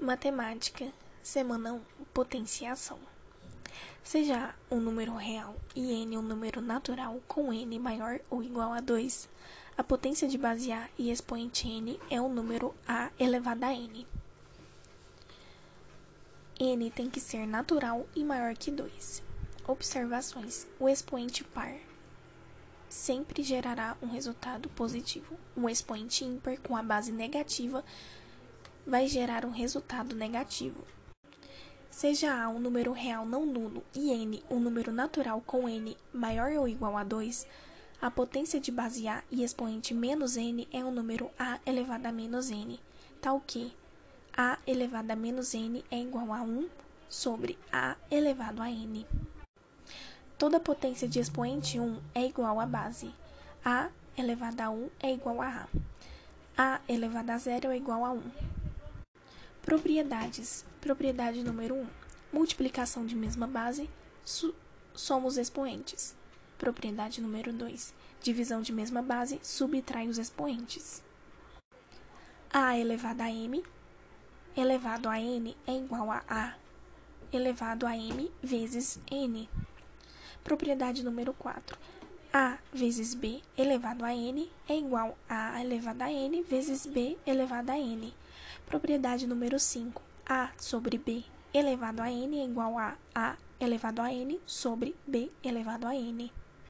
Matemática, semana 1, potenciação. Seja um número real e n um número natural com n maior ou igual a 2, a potência de base A e expoente n é o número a elevado a n. n tem que ser natural e maior que 2. Observações: o expoente par sempre gerará um resultado positivo. Um expoente ímpar com a base negativa vai gerar um resultado negativo. Seja A um número real não nulo e n um número natural com n maior ou igual a 2, a potência de base A e expoente menos n é um número a elevado a menos n, tal que a elevado a menos n é igual a 1 sobre a elevado a n. Toda potência de expoente 1 é igual à base. a elevado a 1 é igual a a. a elevado a 0 é igual a 1. Propriedades. Propriedade número 1. Multiplicação de mesma base, somos expoentes. Propriedade número 2. Divisão de mesma base, subtrai os expoentes. A elevado a m elevado a n é igual a a elevado a m vezes n. Propriedade número 4. A vezes B elevado a n é igual a elevado a n vezes B elevado a n. Propriedade número 5. A sobre B elevado a n é igual a A elevado a n sobre B elevado a n.